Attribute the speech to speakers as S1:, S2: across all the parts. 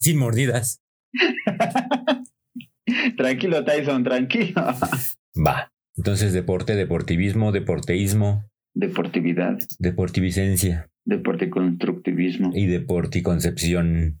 S1: Sin mordidas.
S2: tranquilo, Tyson, tranquilo.
S1: Va. Entonces, deporte, deportivismo, deporteísmo.
S2: Deportividad.
S1: Deportivicencia.
S2: Deporticonstructivismo.
S1: Y deporticoncepción.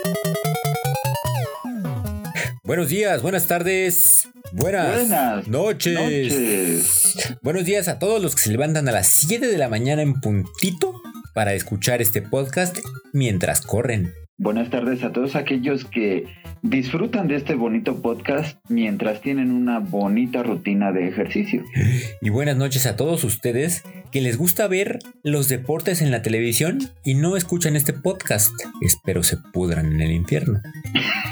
S1: Buenos días, buenas tardes, buenas, noches. Buenos días a todos los que se levantan a las 7 de la mañana en puntito para escuchar este podcast mientras corren.
S2: Buenas tardes a todos aquellos que disfrutan de este bonito podcast mientras tienen una bonita rutina de ejercicio.
S1: Y buenas noches a todos ustedes que les gusta ver los deportes en la televisión y no escuchan este podcast. Espero se pudran en el infierno.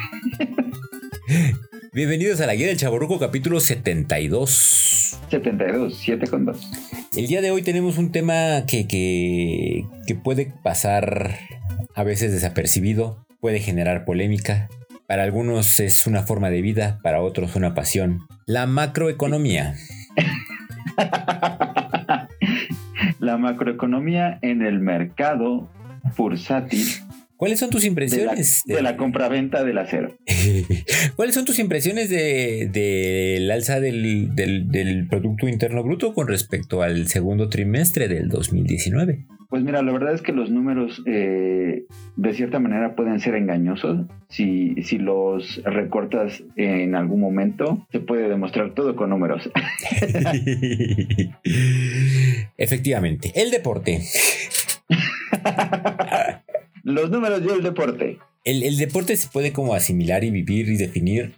S1: Bienvenidos a la Guía del Chaborruco capítulo 72.
S2: 72, 7 con 2.
S1: El día de hoy tenemos un tema que, que, que puede pasar a veces desapercibido, puede generar polémica. Para algunos es una forma de vida, para otros una pasión. La macroeconomía.
S2: La macroeconomía en el mercado bursátil
S1: ¿Cuáles son tus impresiones?
S2: De la, compraventa del acero.
S1: ¿Cuáles son tus impresiones del de, alza del, del, Producto Interno Bruto con respecto al segundo trimestre del 2019?
S2: Pues mira, la verdad es que los números eh, de cierta manera pueden ser engañosos. Si, si los recortas en algún momento, se puede demostrar todo con números.
S1: Efectivamente. El deporte.
S2: Los números y el deporte.
S1: El, deporte se puede como asimilar y vivir y definir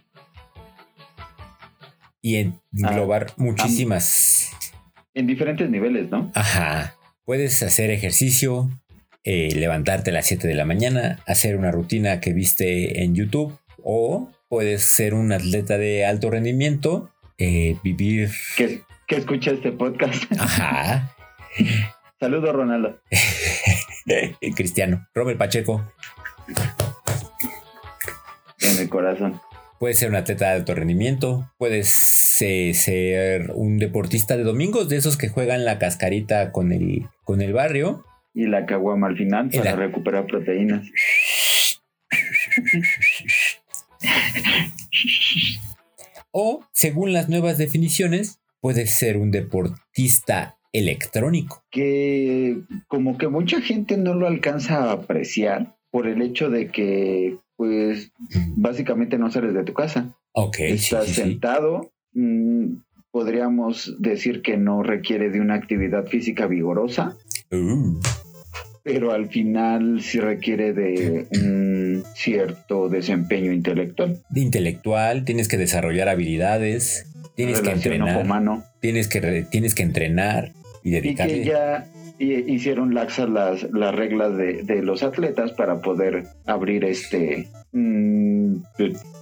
S1: y englobar ah, muchísimas.
S2: en diferentes niveles, ¿no?
S1: Ajá. Puedes hacer ejercicio, eh, levantarte a las 7 de la mañana, hacer una rutina que viste en YouTube o puedes ser un atleta de alto rendimiento, eh, vivir...
S2: Que, que escucha este podcast.
S1: Ajá.
S2: Saludos, Ronaldo.
S1: Cristiano. Robert Pacheco.
S2: En el corazón.
S1: Puedes ser un atleta de alto rendimiento. Puedes ser un deportista de domingos, de esos que juegan la cascarita con el, con el barrio.
S2: Y la caguama al final para recuperar proteínas.
S1: o, según las nuevas definiciones, puedes ser un deportista electrónico.
S2: Que como que mucha gente no lo alcanza a apreciar por el hecho de que, pues, básicamente no sales de tu casa.
S1: Ok.
S2: Estás sentado. Mm, podríamos decir que no requiere de una actividad física vigorosa. Uh. Pero al final sí requiere de un cierto desempeño intelectual.
S1: De intelectual, tienes que desarrollar habilidades, tienes que entrenar. Tienes que, tienes que entrenar y
S2: que ya hicieron laxas las, las reglas de, los atletas para poder abrir este, mm,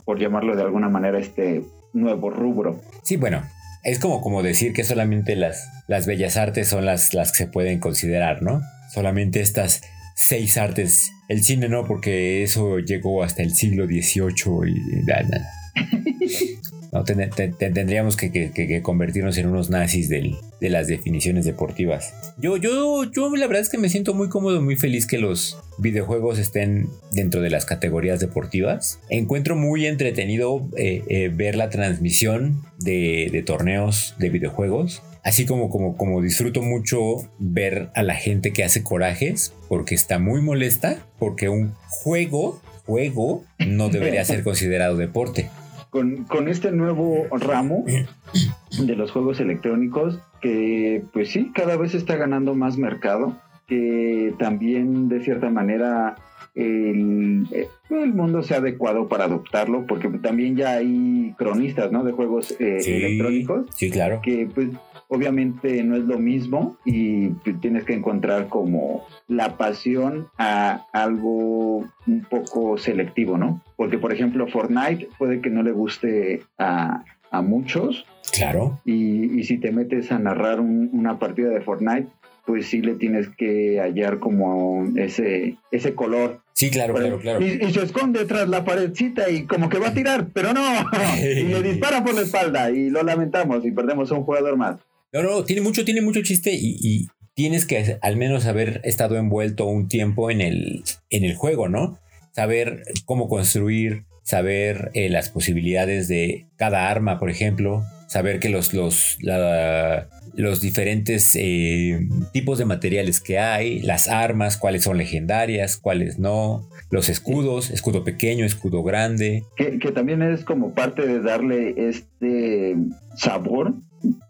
S2: por llamarlo de alguna manera, este nuevo rubro.
S1: Sí, bueno, es como, como decir que solamente las, las bellas artes son las, las que se pueden considerar, ¿no? Solamente estas seis artes. El cine no, porque eso llegó hasta el siglo XVIII y No, tendríamos que, convertirnos en unos nazis de las definiciones deportivas. Yo, yo, yo la verdad es que me siento muy cómodo, muy feliz que los videojuegos estén dentro de las categorías deportivas. Encuentro muy entretenido eh, eh, ver la transmisión de, torneos de videojuegos. Así como, como, como disfruto mucho ver a la gente que hace corajes porque está muy molesta porque un juego, juego no debería ser considerado deporte
S2: con, este nuevo ramo de los juegos electrónicos que pues sí, cada vez está ganando más mercado, que también de cierta manera el, el, mundo se ha adecuado para adoptarlo, porque también ya hay cronistas, ¿no? De juegos eh, electrónicos.
S1: Sí, claro.
S2: Que pues obviamente no es lo mismo y tienes que encontrar como la pasión a algo un poco selectivo, ¿no? Porque por ejemplo Fortnite puede que no le guste a, muchos.
S1: Claro.
S2: Y, si te metes a narrar una partida de Fortnite, pues sí le tienes que hallar como ese, ese color.
S1: Sí, claro, claro, claro.
S2: Y, y se esconde tras la paredcita y como que va a tirar, pero no. y le dispara por la espalda y lo lamentamos y perdemos a un jugador más.
S1: No, no, tiene mucho, tiene mucho chiste y, y tienes que al menos haber estado envuelto un tiempo en el, en el juego, ¿no? Saber cómo construir, saber eh, las posibilidades de cada arma, por ejemplo, saber que los, los, la- los diferentes eh, tipos de materiales que hay, las armas, cuáles son legendarias, cuáles no, los escudos, escudo pequeño, escudo grande.
S2: Que, que también es como parte de darle este sabor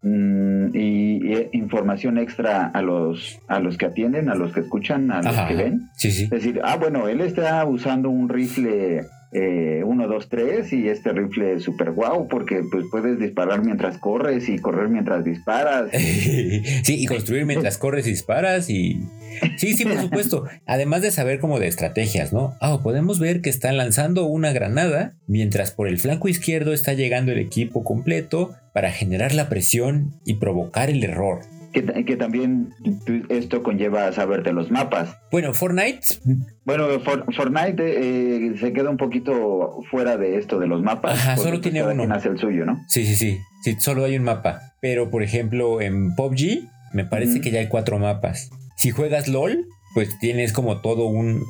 S2: mm, y, y información extra a los, a los que atienden, a los que escuchan, a los
S1: Ajá,
S2: que ven.
S1: Sí, sí.
S2: Es decir, ah, bueno, él está usando un rifle eh, 1, 2, 3 y este rifle es super guau porque pues puedes disparar mientras corres y correr mientras disparas.
S1: sí, y construir mientras corres y disparas y... Sí, sí, por supuesto. Además de saber como de estrategias, ¿no? Ah, podemos ver que están lanzando una granada mientras por el flanco izquierdo está llegando el equipo completo para generar la presión y provocar el error.
S2: Que, que también esto conlleva a saberte los mapas.
S1: Bueno, Fortnite,
S2: Bueno, For- Fortnite eh, se queda un poquito fuera de esto de los mapas.
S1: Ajá, solo
S2: pues,
S1: tiene uno.
S2: quien hace el suyo, ¿no?
S1: sí, sí, sí, sí, solo hay un mapa. Pero por ejemplo en PUBG me parece que ya hay cuatro mapas. Si juegas LOL, pues tienes como todo un,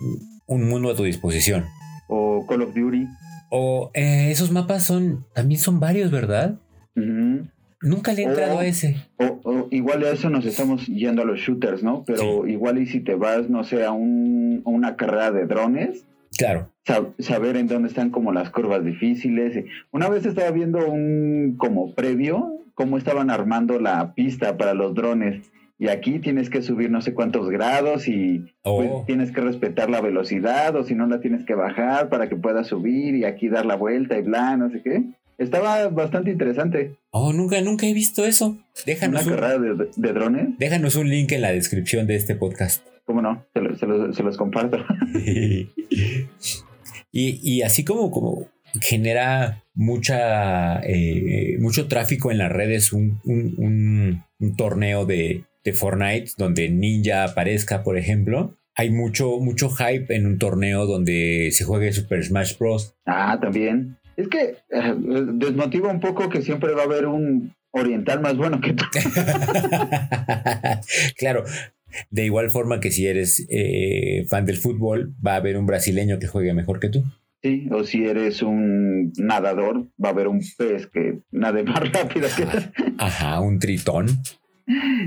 S1: un mundo a tu disposición.
S2: O Call of Duty.
S1: O eh, esos mapas son, también son varios, ¿verdad?
S2: Ujú.
S1: Nunca le he entrado
S2: Oh.
S1: a ese.
S2: O, o igual a eso nos estamos yendo a los shooters, ¿no? Pero igual y si te vas, no sé, a, un- a una carrera de drones,
S1: Claro.
S2: sab- saber en dónde están como las curvas difíciles. Una vez estaba viendo un como previo, cómo estaban armando la pista para los drones. Y aquí tienes que subir no sé cuántos grados y pues,
S1: Oh.
S2: tienes que respetar la velocidad o si no la tienes que bajar para que puedas subir y aquí dar la vuelta y bla, no sé qué. Estaba bastante interesante.
S1: Oh, nunca, nunca he visto eso.
S2: Una
S1: Déjanos un,
S2: carrera de, de drones.
S1: déjanos un link en la descripción de este podcast.
S2: ¿Cómo no? Se, lo- se los- se los comparto.
S1: y, y así como, como genera mucha eh, mucho tráfico en las redes un, un- un- un torneo de, de Fortnite donde Ninja aparezca, por ejemplo. Hay mucho, mucho hype en un torneo donde se juegue Super Smash Bros.
S2: ah, también. Es que eh, desmotiva un poco que siempre va a haber un oriental más bueno que tú.
S1: claro, de igual forma que si eres eh, fan del fútbol, va a haber un brasileño que juegue mejor que tú.
S2: Sí, o si eres un nadador, va a haber un pez que nade más rápido que tú.
S1: Ajá, un tritón.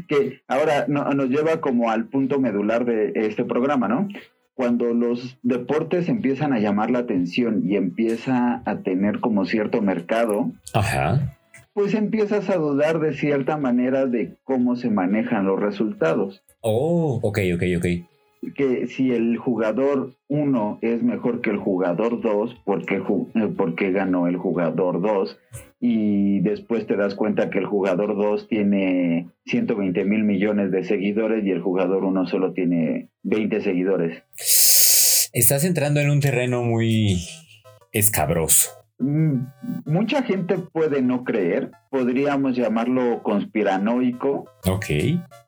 S2: que ahora no- nos lleva como al punto medular de este programa, ¿no? Cuando los deportes empiezan a llamar la atención y empieza a tener como cierto mercado,
S1: Ajá.
S2: pues empiezas a dudar de cierta manera de cómo se manejan los resultados.
S1: Oh, ok, ok, ok.
S2: Que si el jugador 1 es mejor que el jugador 2, porque, porque ganó el jugador 2? Y después te das cuenta que el jugador 2 tiene 120 mil millones de seguidores y el jugador 1 solo tiene 20 seguidores.
S1: Estás entrando en un terreno muy escabroso.
S2: Mm, Mucha gente puede no creer, podríamos llamarlo conspiranoico,
S1: Ok.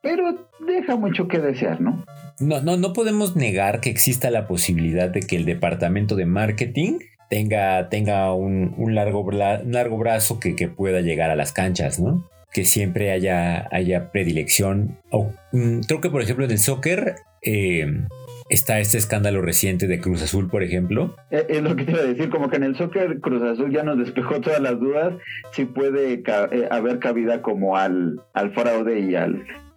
S2: pero deja mucho que desear, ¿no?
S1: No, no, no podemos negar que exista la posibilidad de que el departamento de marketing tenga, tenga un, un largo, bra- un largo brazo que, que pueda llegar a las canchas, ¿no? Que siempre haya, haya predilección. Mm, creo que, por ejemplo, en el soccer eh, está este escándalo reciente de Cruz Azul, por ejemplo.
S2: Eh, Es lo que te iba a decir, como que en el soccer Cruz Azul ya nos despejó todas las dudas, si puede eh, haber cabida como al, al fraude y al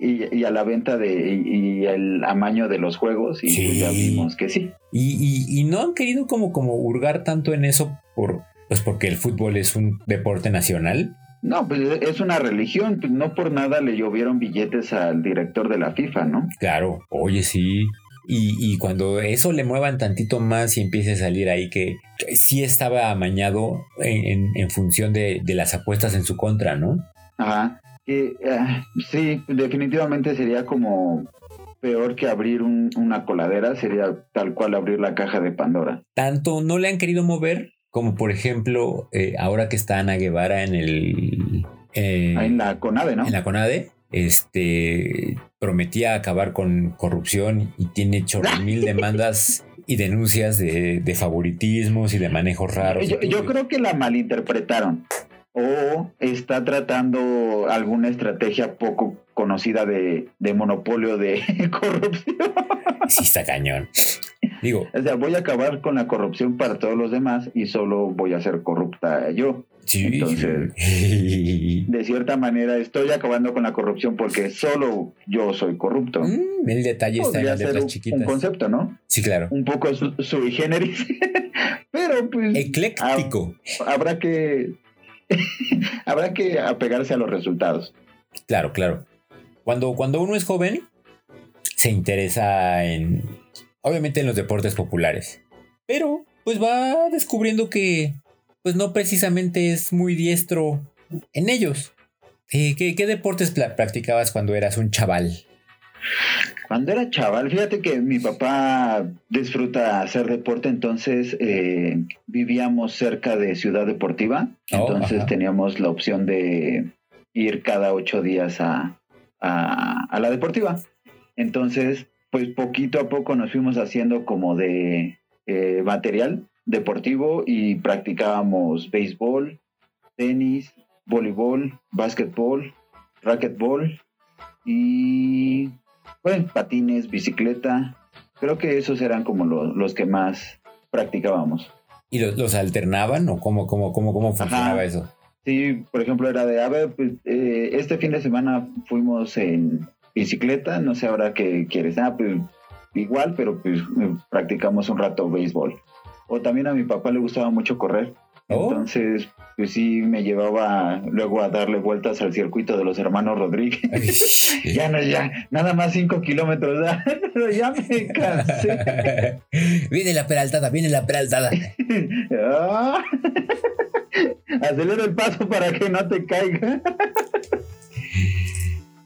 S2: y, y a la venta de y, y el amaño de los juegos y
S1: Sí.
S2: pues ya vimos que sí.
S1: Y, y- y no han querido como, como hurgar tanto en eso por, pues porque el fútbol es un deporte nacional.
S2: No, pues es una religión, pues no por nada le llovieron billetes al director de la FIFA, ¿no?
S1: Claro, oye, sí. Y, y cuando eso le muevan tantito más y empiece a salir ahí que, que sí estaba amañado en, en- en función de, de las apuestas en su contra, ¿no?
S2: Ajá. Que, ah, sí, definitivamente sería como peor que abrir un- una coladera, sería tal cual abrir la caja de Pandora.
S1: Tanto no le han querido mover como, por ejemplo, eh, ahora que está Ana Guevara en el... eh,
S2: en la CONADE, ¿no?
S1: en la CONADE, este, prometía acabar con corrupción y tiene chorro mil demandas y denuncias de, de favoritismos y de manejos raros.
S2: Yo, yo creo que la malinterpretaron o está tratando alguna estrategia poco conocida de, de monopolio de corrupción.
S1: Sí, está cañón. Digo,
S2: O sea, voy a acabar con la corrupción para todos los demás y solo voy a ser corrupta yo.
S1: sí.
S2: Entonces, de cierta manera, estoy acabando con la corrupción porque solo yo soy corrupto.
S1: Mm, el detalle está en
S2: Podría
S1: las
S2: ser
S1: letras
S2: un,
S1: chiquitas.
S2: un concepto, ¿no?
S1: Sí, claro.
S2: Un poco su- sui generis. Pero pues
S1: Ecléctico.
S2: habrá que habrá que apegarse a los resultados.
S1: Claro, claro. Cuando, cuando uno es joven, se interesa en, obviamente en los deportes populares, pero pues va descubriendo que, pues no precisamente es muy diestro en ellos. Eh, ¿qué, deportes practicabas cuando eras un chaval?
S2: Cuando era chaval, fíjate que mi papá disfruta hacer deporte, entonces eh, vivíamos cerca de Ciudad Deportiva,
S1: Oh,
S2: entonces
S1: ajá.
S2: teníamos la opción de ir cada ocho días a, a, a la deportiva. Entonces, pues poquito a poco nos fuimos haciendo como de eh, material deportivo y practicábamos béisbol, tenis, voleibol, básquetbol, racquetbol y bueno, patines, bicicleta. Creo que esos eran como lo- los que más practicábamos.
S1: ¿Y los, los alternaban o cómo, cómo, cómo, cómo funcionaba
S2: Ajá.
S1: eso?
S2: Sí, por ejemplo, era de, a ver, pues, eh, este fin de semana fuimos en bicicleta, no sé ahora qué quieres. Ah, pues igual, pero pues practicamos un rato béisbol. O también a mi papá le gustaba mucho correr.
S1: Oh.
S2: Entonces, pues sí, me llevaba luego a darle vueltas al circuito de los hermanos Rodríguez. ya no, ya, nada más cinco kilómetros, pero ya me cansé.
S1: viene la peraltada, viene la peraltada.
S2: Ah. Acelera el paso para que no te caiga.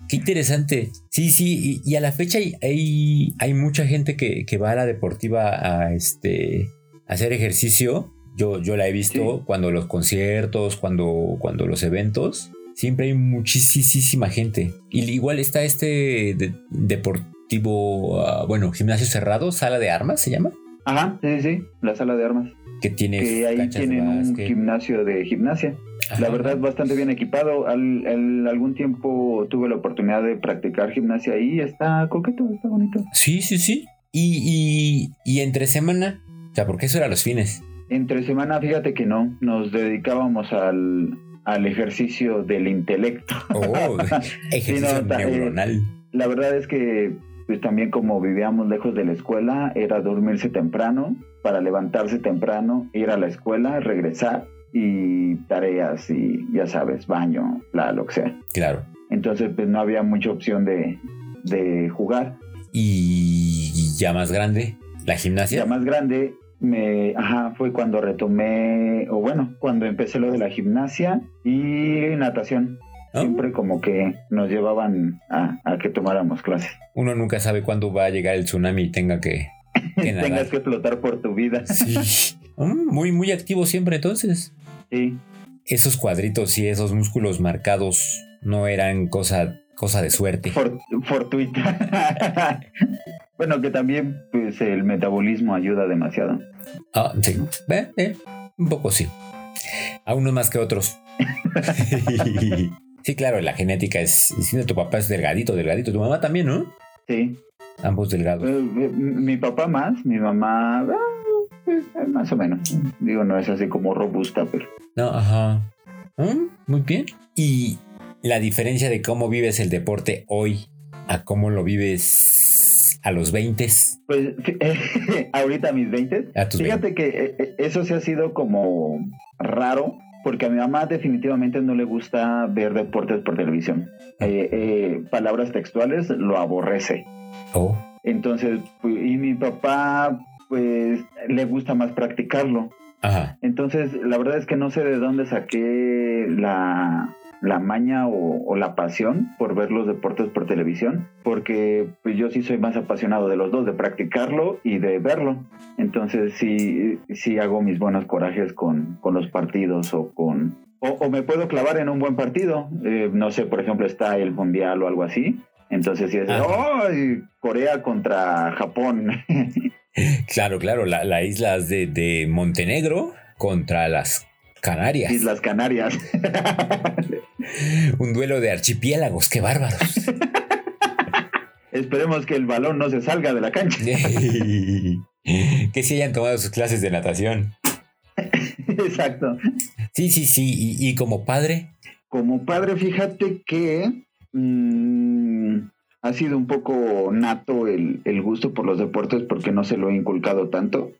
S1: Qué interesante. Sí, sí, y, y a la fecha hay, hay, hay mucha gente que, que va a la deportiva a este a hacer ejercicio. Yo, yo la he visto
S2: Sí.
S1: cuando los conciertos, cuando, cuando los eventos. Siempre hay muchísima gente. Y igual está este de- deportivo, ah, bueno, gimnasio cerrado, sala de armas se llama,
S2: Ajá, sí, sí, la sala de armas.
S1: que tiene
S2: Que ahí tienen un gimnasio de gimnasia. La
S1: Ajá.
S2: verdad, bastante bien equipado. Al, al- algún tiempo tuve la oportunidad de practicar gimnasia ahí. Está coqueto, está bonito.
S1: Sí, sí, sí. Y, y, y entre semana, o sea, porque eso era los fines.
S2: Entre semana, fíjate que no, nos dedicábamos al, al ejercicio del intelecto.
S1: Oh, ejercicio
S2: no, eh,
S1: neuronal.
S2: La verdad es que pues también como vivíamos lejos de la escuela, era dormirse temprano, para levantarse temprano, ir a la escuela, regresar y tareas y ya sabes, baño, la, lo que sea.
S1: Claro.
S2: Entonces pues no había mucha opción de, de jugar.
S1: Y ya más grande, la gimnasia.
S2: Ya más grande, me, ajá, fue cuando retomé, o bueno, cuando empecé lo de la gimnasia y natación.
S1: ¿no?
S2: Siempre como que nos llevaban a, a que tomáramos clases.
S1: Uno nunca sabe cuándo va a llegar el tsunami y tenga que, que nadar.
S2: Tengas que flotar por tu vida.
S1: Sí. Mm, muy, muy activo siempre entonces.
S2: Sí.
S1: Esos cuadritos y esos músculos marcados no eran cosa, cosa de suerte.
S2: For- fortuita. bueno, que también pues el metabolismo ayuda demasiado.
S1: Ah, sí. Eh, eh, un poco sí. A unos más que otros. sí, claro, la genética es. si tu papá es delgadito, delgadito. Tu mamá también, ¿no?
S2: Sí.
S1: Ambos delgados.
S2: Eh, eh, mi papá más, mi mamá eh, más o menos. Digo, no es así como robusta, pero
S1: No, ajá. Mm, muy bien. Y la diferencia de cómo vives el deporte hoy a cómo lo vives a los 20
S2: pues ahorita a mis 20.
S1: A tus
S2: Fíjate que eh, eh, eso se ha sido como raro. Porque a mi mamá definitivamente no le gusta ver deportes por televisión. Eh, eh, palabras textuales lo aborrece.
S1: Oh,
S2: Entonces, pu- y mi papá, pues, le gusta más practicarlo.
S1: ajá.
S2: Entonces, la verdad es que no sé de dónde saqué la, la maña o, o la pasión por ver los deportes por televisión, porque pues yo sí soy más apasionado de los dos, de practicarlo y de verlo. Entonces, sí, sí hago mis buenos corajes con, con los partidos o con O, me puedo clavar en un buen partido. Eh, no sé, por ejemplo, está el Mundial o algo así. Entonces, si es oh, Corea contra Japón.
S1: claro, claro, la, la isla de, de Montenegro contra las Canarias.
S2: Islas Canarias.
S1: Un duelo de archipiélagos, qué bárbaros.
S2: Esperemos que el balón no se salga de la cancha.
S1: que si hayan tomado sus clases de natación.
S2: Exacto.
S1: Sí, sí, sí. ¿Y, como padre?
S2: Como padre, fíjate que mm, ha sido un poco nato el, gusto por los deportes porque no se lo he inculcado tanto.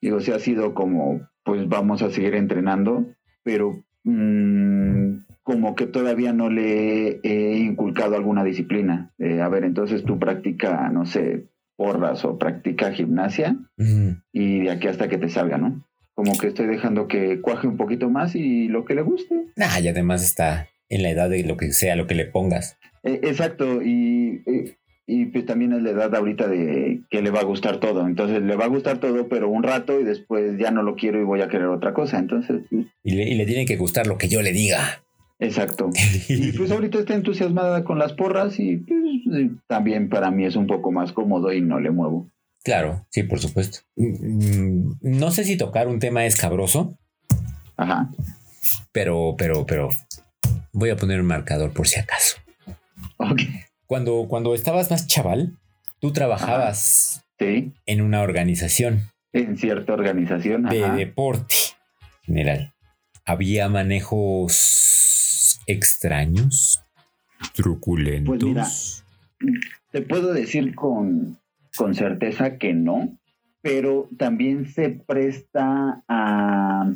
S2: Digo, sí ha sido como, pues vamos a seguir entrenando, pero mm, como que todavía no le he inculcado alguna disciplina. Eh, a ver, entonces tú practica, no sé, porras o practica gimnasia y de aquí hasta que te salga, ¿no? Como que estoy dejando que cuaje un poquito más y lo que le guste.
S1: Ah, y además está en la edad de lo que sea, lo que le pongas.
S2: Eh, exacto, y, eh, y, pues también es la edad ahorita de que le va a gustar todo. Entonces le va a gustar todo, pero un rato y después ya no lo quiero y voy a querer otra cosa. Entonces. Pues
S1: y, le, y le tiene que gustar lo que yo le diga.
S2: Exacto. Y pues ahorita está entusiasmada con las porras y pues, también para mí es un poco más cómodo y no le muevo.
S1: Claro, sí, por supuesto. Mm, no sé si tocar un tema escabroso.
S2: Ajá.
S1: Pero, pero, pero voy a poner un marcador por si acaso.
S2: Ok.
S1: Cuando, cuando estabas más chaval, tú trabajabas en una organización.
S2: En cierta organización.
S1: De deporte general. Había manejos extraños, truculentos. Pues mira,
S2: te puedo decir con, con certeza que no, pero también se presta a,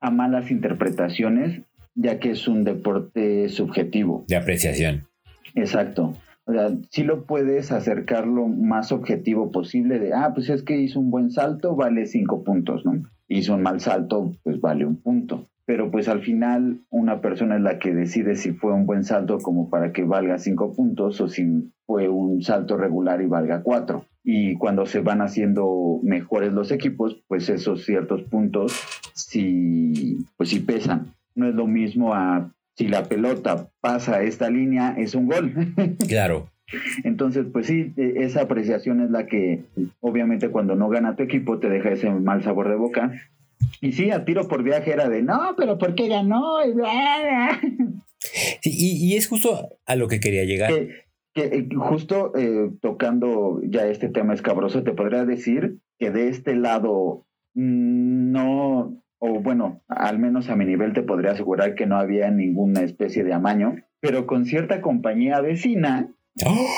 S2: a malas interpretaciones, ya que es un deporte subjetivo.
S1: De apreciación.
S2: Exacto. O sea, sí lo puedes acercar lo más objetivo posible de, ah, pues es que hizo un buen salto, vale cinco puntos, ¿no? Hizo un mal salto, pues vale un punto pero pues al final una persona es la que decide si fue un buen salto como para que valga cinco puntos o si fue un salto regular y valga cuatro. Y cuando se van haciendo mejores los equipos, pues esos ciertos puntos sí, pues sí pesan. No es lo mismo a si la pelota pasa esta línea, es un gol.
S1: Claro.
S2: Entonces, pues sí, e, esa apreciación es la que obviamente cuando no gana tu equipo te deja ese mal sabor de boca y sí, a tiro por viaje era de, no, pero ¿por qué ganó?
S1: y, es justo a lo que quería llegar.
S2: Que, eh, justo eh, tocando ya este tema escabroso, te podría decir que de este lado mm, no, o bueno, al menos a mi nivel te podría asegurar que no había ninguna especie de amaño, pero con cierta compañía vecina. ¡Oh!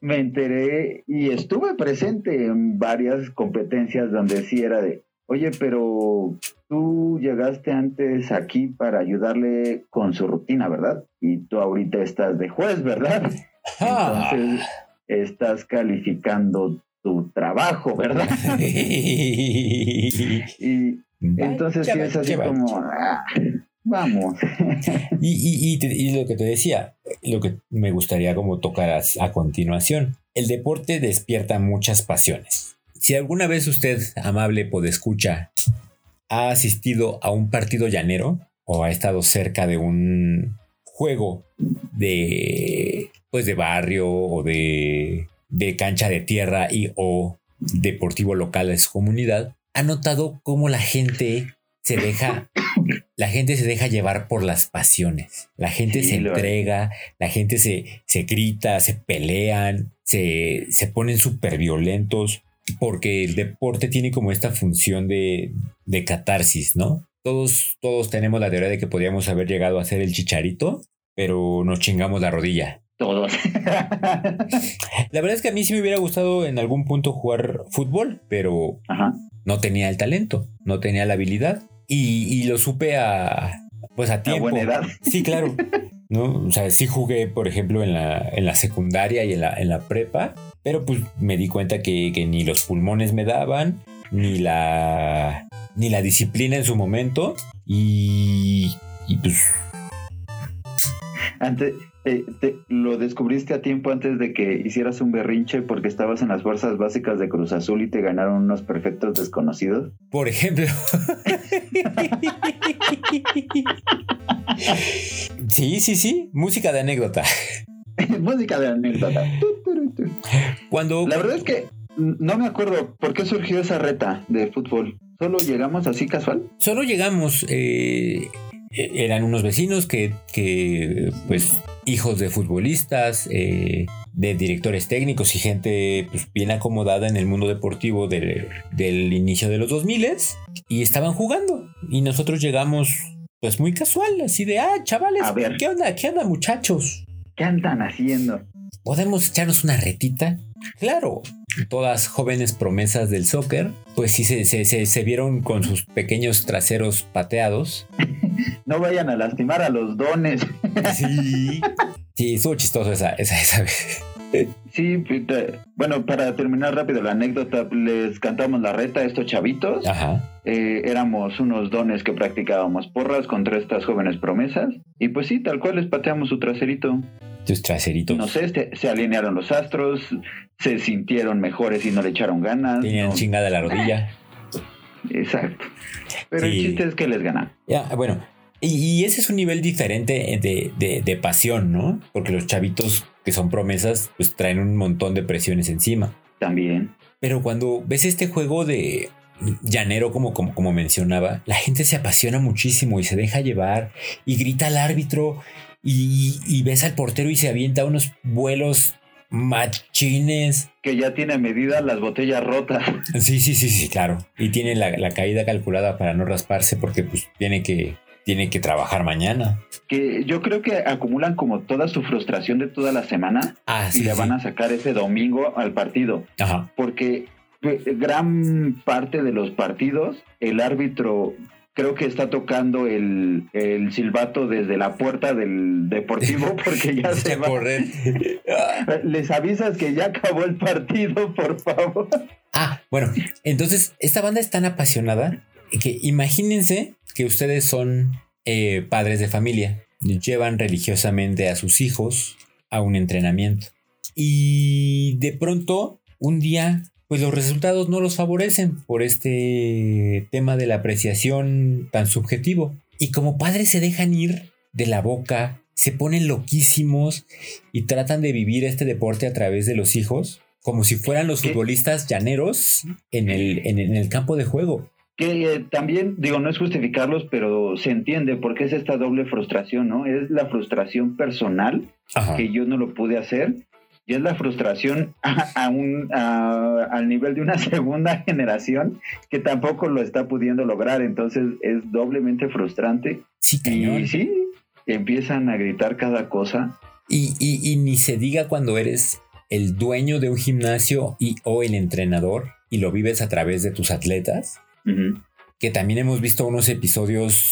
S2: Me enteré y estuve presente en varias competencias donde sí era de, oye, pero tú llegaste antes aquí para ayudarle con su rutina, ¿verdad? Y tú ahorita estás de juez, ¿verdad? Entonces estás calificando tu trabajo, ¿verdad? y entonces sí es así como, ah, vamos.
S1: y, y, lo que te decía, lo que me gustaría como tocar a continuación, el deporte despierta muchas pasiones si alguna vez usted, amable podescucha, ha asistido a un partido llanero o ha estado cerca de un juego de pues de barrio o de, de cancha de tierra y o deportivo local de su comunidad, ha notado cómo la gente se deja, la gente se deja llevar por las pasiones. La gente se entrega, la gente se, se grita, se pelean, se, se ponen súper violentos porque el deporte tiene como esta función de, catarsis, ¿no? Todos, todos tenemos la teoría de que podríamos haber llegado a ser el chicharito, pero nos chingamos la rodilla.
S2: Todos.
S1: la verdad es que a mí sí me hubiera gustado en algún punto jugar fútbol, pero no tenía el talento, no tenía la habilidad y, lo supe a, pues a tiempo.
S2: A buena edad.
S1: Sí, claro. ¿No? O sea, sí jugué, por ejemplo, en la, en la secundaria y en la, en la prepa, pero pues me di cuenta que, ni los pulmones me daban, ni la, ni la disciplina en su momento, y, y pues...
S2: Antes, eh, te, lo descubriste a tiempo antes de que hicieras un berrinche porque estabas en las fuerzas básicas de Cruz Azul y te ganaron unos perfectos desconocidos.
S1: Por ejemplo. sí, sí, sí. Música de anécdota.
S2: Música de anécdota.
S1: Cuando.
S2: La verdad es que no me acuerdo por qué surgió esa reta de fútbol. ¿Solo llegamos así casual?
S1: Solo llegamos. Eh, eran unos vecinos que, que, pues, hijos de futbolistas, eh, de directores técnicos y gente pues, bien acomodada en el mundo deportivo del, del inicio de los 2000 y estaban jugando. Y nosotros llegamos, pues, muy casual, así de, ah, chavales,
S2: A ver.
S1: ¿qué onda? ¿Qué onda, muchachos?
S2: ¿Qué andan haciendo?
S1: ¿Podemos echarnos una retita? Claro, todas jóvenes promesas del soccer, pues sí se, se, se, se vieron con sus pequeños traseros pateados.
S2: No vayan a lastimar a los dones.
S1: Sí. Sí, estuvo chistoso esa, esa, esa vez.
S2: Sí, bueno, para terminar rápido la anécdota, les cantamos la reta a estos chavitos.
S1: Ajá.
S2: Eh, éramos unos dones que practicábamos porras contra estas jóvenes promesas. Y pues sí, tal cual les pateamos su traserito.
S1: Tus traseritos.
S2: No sé, se, se alinearon los astros, se sintieron mejores y no le echaron ganas.
S1: Tenían
S2: no-
S1: chingada la rodilla.
S2: Exacto. Pero el chiste es que les ganan.
S1: Ya, bueno. Y, y ese es un nivel diferente de, de- de pasión, ¿no? Porque los chavitos que son promesas, pues traen un montón de presiones encima.
S2: También.
S1: Pero cuando ves este juego de llanero, como, como, como mencionaba, la gente se apasiona muchísimo y se deja llevar y grita al árbitro y, y ves al portero y se avienta unos vuelos machines.
S2: Que ya tiene medida las botellas rotas.
S1: Sí, sí, sí, sí, claro. Y tiene la, la caída calculada para no rasparse porque pues tiene que, tiene que trabajar mañana.
S2: Que yo creo que acumulan como toda su frustración de toda la semana
S1: Ah,
S2: y
S1: sí.
S2: van a sacar ese domingo al partido.
S1: Ajá.
S2: Porque eh, gran parte de los partidos, el árbitro creo que está tocando el, el silbato desde la puerta del deportivo porque ya se va.
S1: correr.
S2: Les avisas que ya acabó el partido, por favor.
S1: Ah, bueno, entonces esta banda es tan apasionada que imagínense que ustedes son eh, padres de familia, llevan religiosamente a sus hijos a un entrenamiento y de pronto un día pues los resultados no los favorecen por este tema de la apreciación tan subjetivo y como padres se dejan ir de la boca, se ponen loquísimos y tratan de vivir este deporte a través de los hijos como si fueran los
S2: ¿Qué?
S1: futbolistas llaneros en el, en, en el campo de juego.
S2: Que eh, también, digo, no es justificarlos, pero se entiende porque es esta doble frustración, ¿no? Es la frustración personal
S1: Ajá.
S2: que yo no lo pude hacer y es la frustración a, a un, a- al nivel de una segunda generación que tampoco lo está pudiendo lograr, entonces es doblemente frustrante.
S1: Sí, cañón.
S2: y sí, empiezan a gritar cada cosa.
S1: Y, y- y ni se diga cuando eres el dueño de un gimnasio y o el entrenador y lo vives a través de tus atletas, que también hemos visto unos episodios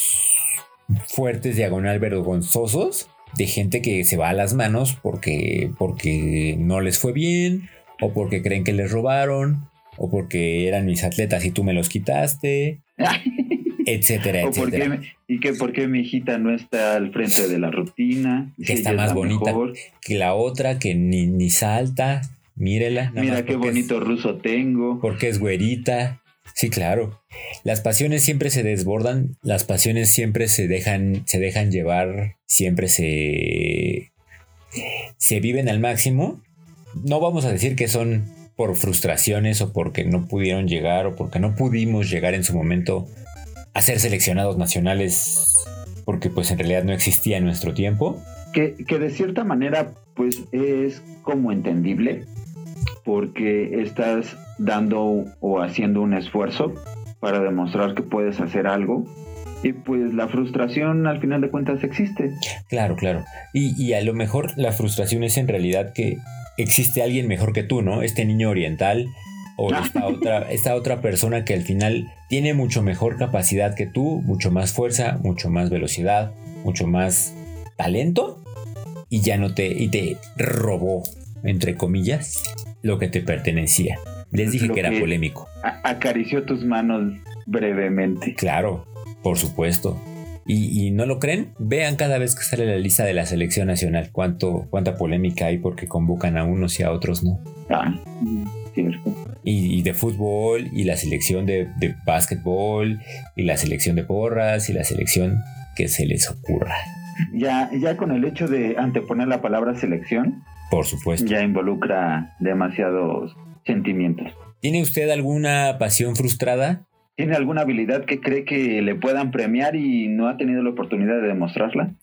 S1: fuertes, diagonal vergonzosos, de gente que se va a las manos porque, porque no les fue bien, o porque creen que les robaron, o porque eran mis atletas y tú me los quitaste, etcétera,
S2: O
S1: etcétera.
S2: y que por qué mi hijita no está al frente de la rutina.
S1: Que
S2: Si
S1: está más bonita.
S2: mejor.
S1: Que la otra que ni, ni salta, mírela.
S2: Mira qué
S1: porque es-
S2: bonito ruso tengo.
S1: porque es güerita. Sí, claro. Las pasiones siempre se desbordan, las pasiones siempre se dejan, se dejan llevar, siempre se, se viven al máximo. No vamos a decir que son por frustraciones o porque no pudieron llegar o porque no pudimos llegar en su momento a ser seleccionados nacionales porque pues en realidad no existía en nuestro tiempo.
S2: Que, que de cierta manera, pues es como entendible, porque estás dando o haciendo un esfuerzo para demostrar que puedes hacer algo. Y pues la frustración al final de cuentas existe.
S1: Claro, claro. Y, y a lo mejor la frustración es en realidad que existe alguien mejor que tú, ¿no? Este niño oriental o esta otra, esta otra persona que al final tiene mucho mejor capacidad que tú, mucho más fuerza, mucho más velocidad, mucho más talento y ya no te, y te robó, entre comillas, lo que te pertenecía. Les dije que era polémico.
S2: Acarició tus manos brevemente.
S1: Claro, por supuesto. Y, no lo creen, vean cada vez que sale la lista de la selección nacional cuánto, cuánta polémica hay porque convocan a unos y a otros no.
S2: Ah,
S1: cierto. Y, de fútbol, y la selección de, de básquetbol, y la selección de porras, y la selección que se les ocurra.
S2: Ya, ya con el hecho de anteponer la palabra selección,
S1: por supuesto,
S2: ya involucra demasiados sentimientos.
S1: ¿Tiene usted alguna pasión frustrada?
S2: ¿Tiene alguna habilidad que cree que le puedan premiar y no ha tenido la oportunidad de demostrarla?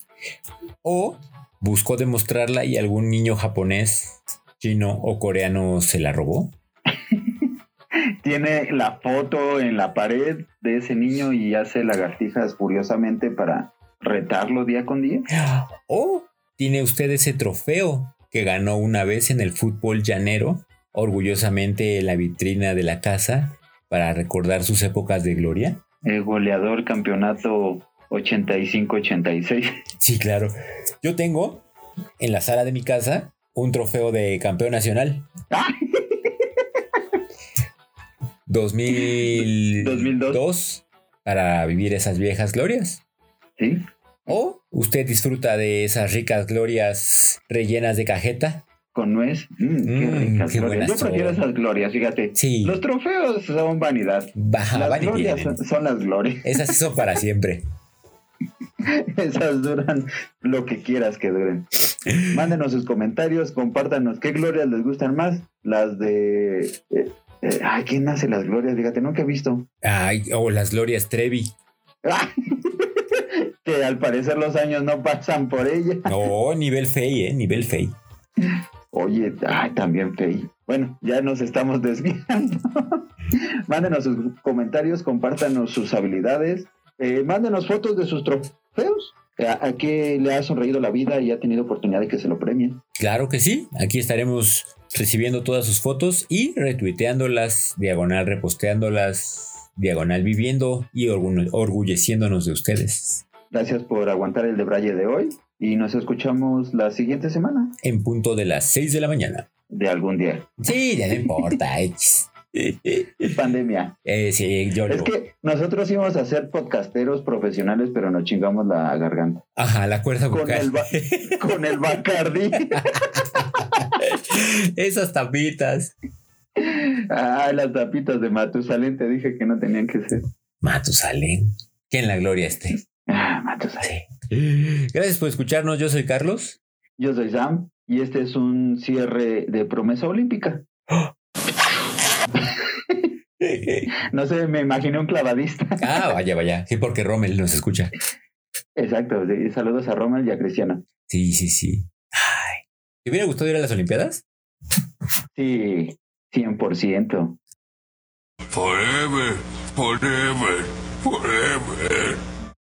S1: ¿O buscó demostrarla y algún niño japonés, chino o coreano se la robó?
S2: Tiene la foto en la pared de ese niño y hace lagartijas furiosamente para retarlo día con día.
S1: ¿O tiene usted ese trofeo que ganó una vez en el fútbol llanero, orgullosamente en la vitrina de la casa para recordar sus épocas de gloria?
S2: El goleador campeonato 85-86.
S1: Sí, claro. Yo tengo en la sala de mi casa un trofeo de campeón nacional. 2002 para vivir esas viejas glorias.
S2: Sí.
S1: O usted disfruta de esas ricas glorias rellenas de cajeta
S2: con nuez. Mm, qué mm, Yo prefiero esas glorias, fíjate. Sí. Los trofeos son vanidad.
S1: Baja,
S2: las glorias son, las glorias.
S1: Esas son para siempre.
S2: esas duran lo que quieras que duren. Mándenos sus comentarios, compártanos qué glorias les gustan más. Las de. Eh, eh, ay, ¿quién hace las glorias? Fíjate, nunca he visto.
S1: Ay, o las glorias Trevi.
S2: que al parecer los años no pasan por ella.
S1: No, nivel fey, ¿eh? Nivel fey.
S2: Oye, ay, también Fey. Bueno, ya nos estamos desviando. mándenos sus comentarios, compártanos sus habilidades, eh, mándenos fotos de sus trofeos. ¿A, qué le ha sonreído la vida y ha tenido oportunidad de que se lo premien?
S1: Claro que sí. Aquí estaremos recibiendo todas sus fotos y retuiteándolas, diagonal reposteándolas, diagonal viviendo y orgulleciéndonos de ustedes.
S2: Gracias por aguantar el debraye de hoy y nos escuchamos la siguiente semana.
S1: En punto de las 6 de la mañana.
S2: De algún día.
S1: Sí, ya no importa.
S2: Pandemia.
S1: Eh, sí, yo
S2: Es que nosotros íbamos a ser podcasteros profesionales, pero nos chingamos la garganta.
S1: Ajá, la cuerda
S2: con El con el Bacardi.
S1: Esas tapitas.
S2: Ah, las tapitas de Matusalén, te dije que no tenían que ser.
S1: Matusalén. Que en la gloria esté.
S2: Ah, Matusalén.
S1: Gracias por escucharnos. Yo soy Carlos.
S2: Yo soy Sam. Y este es un cierre de promesa olímpica. no sé, me imaginé un clavadista.
S1: ah, vaya, vaya. Sí, porque Rommel nos escucha.
S2: Exacto. Saludos a Rommel y a Cristiana.
S1: Sí, sí, sí. ¿Te hubiera gustado ir a las Olimpiadas?
S2: Sí, 100%.
S3: Forever, forever, forever.